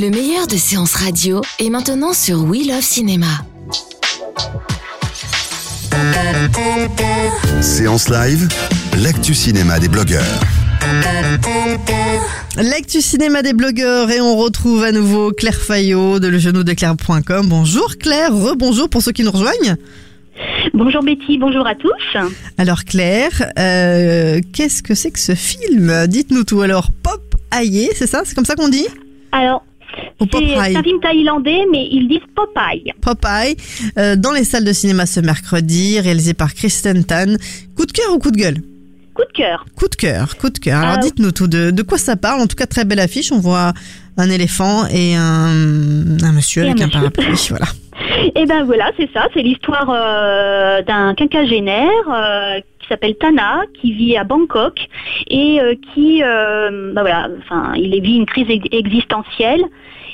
Le meilleur de séances radio est maintenant sur We Love Cinéma. Séance live, l'actu cinéma des blogueurs. L'actu cinéma des blogueurs et on retrouve à nouveau Claire Fayot de legenou-de-claire.com. Bonjour Claire, rebonjour pour ceux qui nous rejoignent. Bonjour Betty, bonjour à tous. Alors Claire, euh, qu'est-ce que c'est que ce film? Dites-nous tout. Alors Pop Aye, c'est ça? C'est comme ça qu'on dit? Alors, c'est un film thaïlandais, mais ils disent Popeye. Popeye, euh, dans les salles de cinéma ce mercredi, réalisé par Kristen Tan. Coup de cœur ou coup de gueule? Coup de cœur. Coup de cœur, coup de cœur. Alors Ah. dites-nous tout, de, de quoi ça parle En tout cas, très belle affiche. On voit un éléphant et un, un monsieur Et avec un, parapluie. Voilà. Et ben voilà, c'est ça, c'est l'histoire euh, d'un quinquagénaire euh, s'appelle Tana, qui vit à Bangkok et euh, qui, euh, ben voilà, enfin, il vit une crise ex- existentielle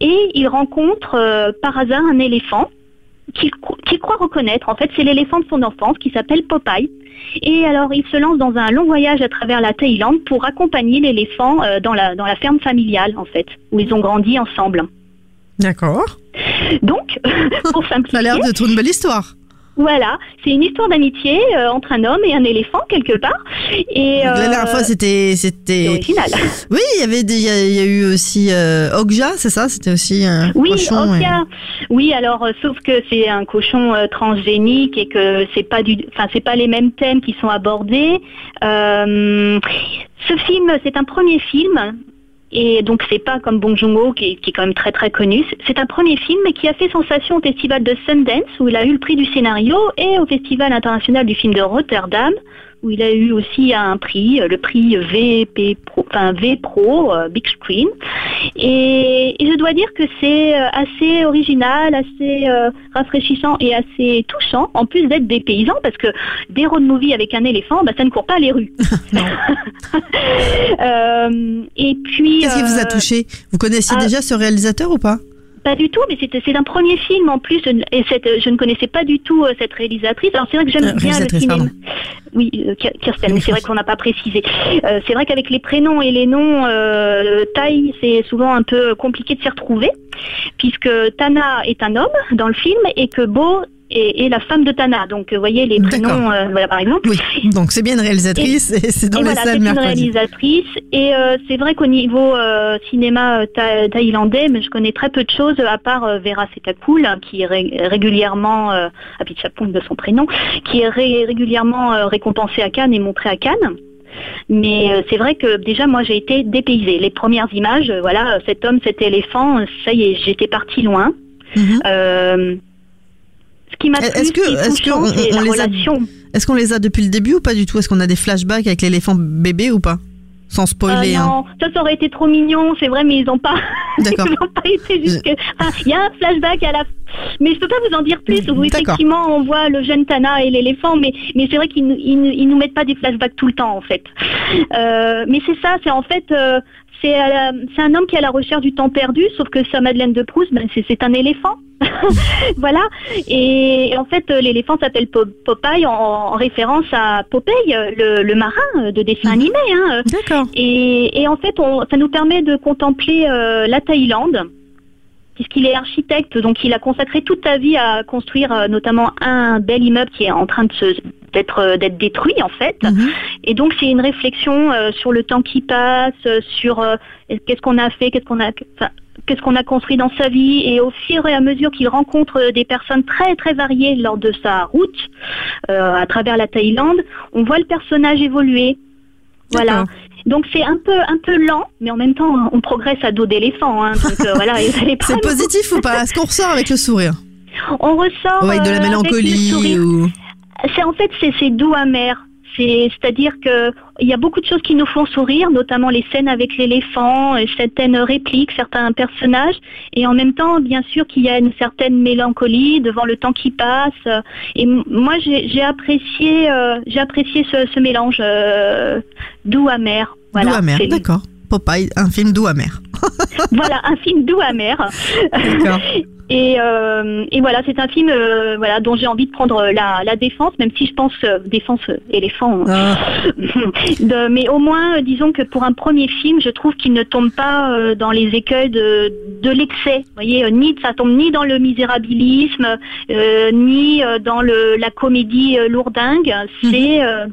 et il rencontre euh, par hasard un éléphant qu'il cro- qu'il croit reconnaître. En fait, c'est l'éléphant de son enfance qui s'appelle Popeye. Et alors, il se lance dans un long voyage à travers la Thaïlande pour accompagner l'éléphant dans la dans la ferme familiale, en fait, où ils ont grandi ensemble. D'accord. Donc, pour Ça a simplifier, l'air d'être une belle histoire. Voilà, c'est une histoire d'amitié euh, entre un homme et un éléphant quelque part. Et La euh, dernière fois, c'était, c'était. original. Oui, il y avait, il y, a- il y a eu aussi euh, Okja, c'est ça? C'était aussi un Oui, cochon. ok. et- Oui, alors euh, sauf que c'est un cochon transgénique et que c'est pas du, enfin c'est pas les mêmes thèmes qui sont abordés. Ce film, c'est un premier film. Et donc c'est pas comme Bong Joon-ho qui, est- quand même très très connu. C'est un premier film qui a fait sensation au festival de Sundance où il a eu le prix du scénario et au festival international du film de Rotterdam où il a eu aussi un prix, le prix VP Pro, enfin V Pro euh, Big Screen. Et, et je dois dire que c'est euh, assez original, assez euh, rafraîchissant et assez touchant, en plus d'être des paysans, parce que des road movies avec un éléphant, bah, ça ne court pas les rues. Euh, et puis... Qu'est-ce qui vous a touché? Vous connaissiez ah. déjà ce réalisateur ou pas? Pas du tout, mais c'est un premier film en plus, je ne- et cette, je ne connaissais pas du tout euh, cette réalisatrice. Alors c'est vrai que j'aime Euh, bien le cinéma. pardon. Oui, euh, Kir- Kirsten, mais c'est vrai qu'on n'a pas précisé. Euh, c'est vrai qu'avec les prénoms et les noms euh, thaï, c'est souvent un peu compliqué de s'y retrouver, puisque Tana est un homme dans le film et que Bo est la femme de Tana. Donc, vous voyez les prénoms, euh, voilà, par exemple. Oui, donc c'est bien une réalisatrice et, c'est dans Et les voilà, c'est salles une réalisatrice. Et euh, c'est vrai qu'au niveau euh, cinéma euh, tha- thaïlandais, mais je connais très peu de choses, à part euh, Vera Setakul, hein, qui est ré- régulièrement, euh, Apichapong de son prénom, qui est ré- régulièrement euh, récompensée à Cannes et montrée à Cannes. Mais euh, c'est vrai que déjà moi j'ai été dépaysée. Les premières images, euh, voilà, euh, cet homme, cet éléphant, euh, ça y est, j'étais partie loin. Mhm. Euh, ce qui m'a plu, Est-ce que- est est-ce que touchant, on- c'est on la les a-. Est-ce qu'on les a depuis le début ou pas du tout? Est-ce qu'on a des flashbacks avec l'éléphant bébé ou pas? Sans spoiler. Euh, hein. non, ça, ça aurait été trop mignon, c'est vrai, mais ils n'ont pas, ils pas été jusque. Enfin, il y a un flashback à la, mais je peux pas vous en dire plus. Où effectivement, on voit le jeune Tana et l'éléphant, mais mais c'est vrai qu'ils ils, nous- ils nous mettent pas des flashbacks tout le temps en fait. Euh, mais c'est ça, c'est en fait. euh, c'est un homme qui est à la recherche du temps perdu, sauf que sa Madeleine de Proust, ben, c'est un éléphant. voilà. Et en fait, euh, l'éléphant s'appelle Po- Popeye en, en référence à Popeye, euh, le, le marin euh, de dessin animé. Hein, D'accord. et, et en fait, on, ça nous permet de contempler euh, la Thaïlande, puisqu'il est architecte, donc il a consacré toute sa vie à construire euh, notamment un bel immeuble qui est en train de se d'être d'être détruit en fait. Mhm. Et donc c'est une réflexion euh, sur le temps qui passe, sur euh, qu'est-ce qu'on a fait, qu'est-ce qu'on a, enfin, qu'est-ce qu'on a construit dans sa vie. Et au fur et à mesure qu'il rencontre euh, des personnes très très variées lors de sa route euh, à travers la Thaïlande, on voit le personnage évoluer. Voilà. Donc c'est un peu un peu lent, mais en même temps on progresse à dos d'éléphant. Hein, donc euh, voilà, C'est positif ou pas? Est-ce qu'on ressort avec le sourire? On ressort Ou avec de euh, la le mélancolie ou... C'est en fait c'est c'est doux amer. C'est c'est-à-dire que il y a beaucoup de choses qui nous font sourire, notamment les scènes avec l'éléphant, euh, certaines répliques, certains personnages, et en même temps, bien sûr, qu'il y a une certaine mélancolie devant le temps qui passe. Et moi, j'ai j'ai apprécié, euh, j'ai apprécié ce, ce mélange euh, doux amer. Voilà, doux amer, d'accord. Popeye, un film doux amer. voilà, un film doux amer. Et, euh, et voilà, c'est un film euh, voilà, dont j'ai envie de prendre la, la défense, même si je pense euh, défense euh, éléphant. Ah, De- mais au moins, euh, disons que pour un premier film, je trouve qu'il ne tombe pas euh, dans les écueils de, de l'excès. Vous voyez, euh, ni ça tombe ni dans le misérabilisme, euh, ni euh, dans le, la comédie euh, lourdingue. C'est euh,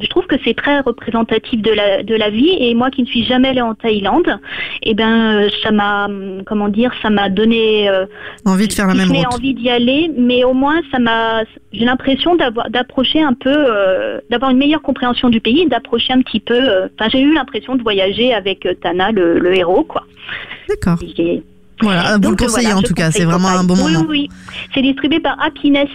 je trouve que c'est très représentatif de la, de la vie et moi qui ne suis jamais allée en Thaïlande, eh ben euh, ça m'a hum, comment dire ça m'a donné euh, envie de faire la même route. envie d'y aller, mais au moins ça m'a j'ai l'impression d'avoir d'approcher un peu euh, d'avoir une meilleure compréhension du pays, d'approcher un petit peu euh, enfin j'ai eu l'impression de voyager avec Tana le, le héros quoi. D'accord. Voilà, vous le conseillez voilà, en tout cas, c'est vraiment un bon moment. Oui, oui, c'est distribué par Happiness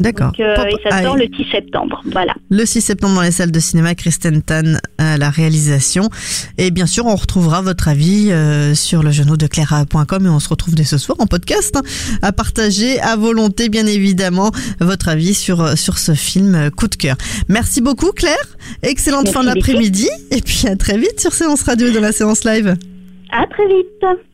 D'accord. euh, et ça sort le 6 septembre. Voilà. Le 6 septembre dans les salles de cinéma, Kristen Tan à la réalisation. Et bien sûr, on retrouvera votre avis euh, sur le genou de Clara.com et on se retrouve dès ce soir en podcast hein, à partager à volonté, bien évidemment, votre avis sur, sur ce film euh, coup de cœur. Merci beaucoup, Claire. Excellente Merci, fin d'après-midi. Et puis à très vite sur Séance Radio dans la séance live. À très vite.